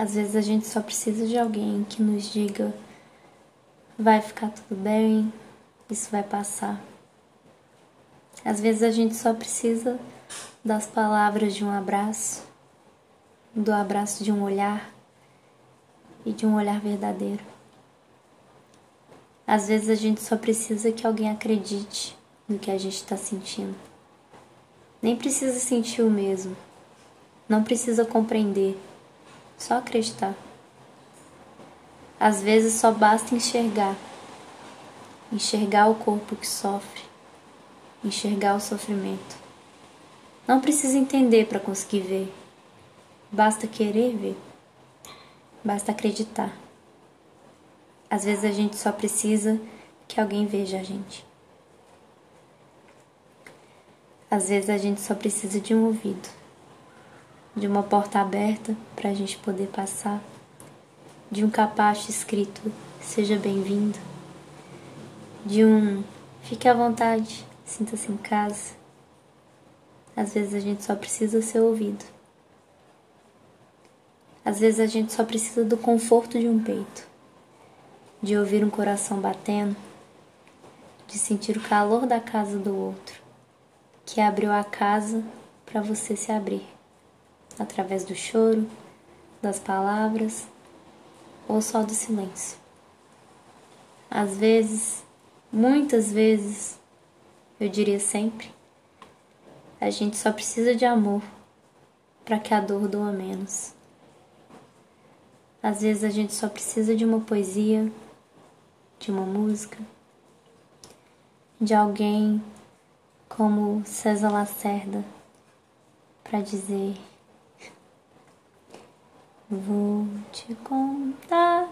Às vezes a gente só precisa de alguém que nos diga: vai ficar tudo bem, isso vai passar. Às vezes a gente só precisa das palavras de um abraço, do abraço de um olhar e de um olhar verdadeiro. Às vezes a gente só precisa que alguém acredite no que a gente está sentindo. Nem precisa sentir o mesmo, não precisa compreender só acreditar. Às vezes só basta enxergar. Enxergar o corpo que sofre. Enxergar o sofrimento. Não precisa entender para conseguir ver. Basta querer ver. Basta acreditar. Às vezes a gente só precisa que alguém veja a gente. Às vezes a gente só precisa de um ouvido de uma porta aberta para a gente poder passar, de um capacho escrito seja bem-vindo, de um fique à vontade, sinta-se em casa. Às vezes a gente só precisa ser ouvido. Às vezes a gente só precisa do conforto de um peito, de ouvir um coração batendo, de sentir o calor da casa do outro, que abriu a casa para você se abrir através do choro, das palavras ou só do silêncio. Às vezes, muitas vezes, eu diria sempre, a gente só precisa de amor para que a dor doa menos. Às vezes a gente só precisa de uma poesia, de uma música, de alguém como César Lacerda para dizer Vou te contar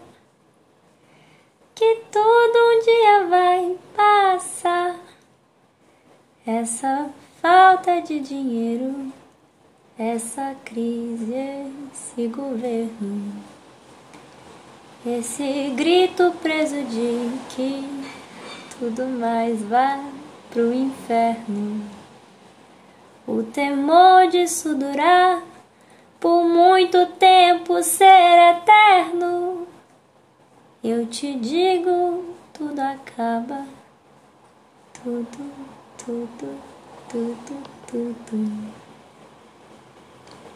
que tudo um dia vai passar. Essa falta de dinheiro, essa crise, esse governo, esse grito preso de que tudo mais vai pro inferno. O temor disso durar por muito tempo ser eterno. Eu te digo, tudo acaba, tudo, tudo, tudo, tudo.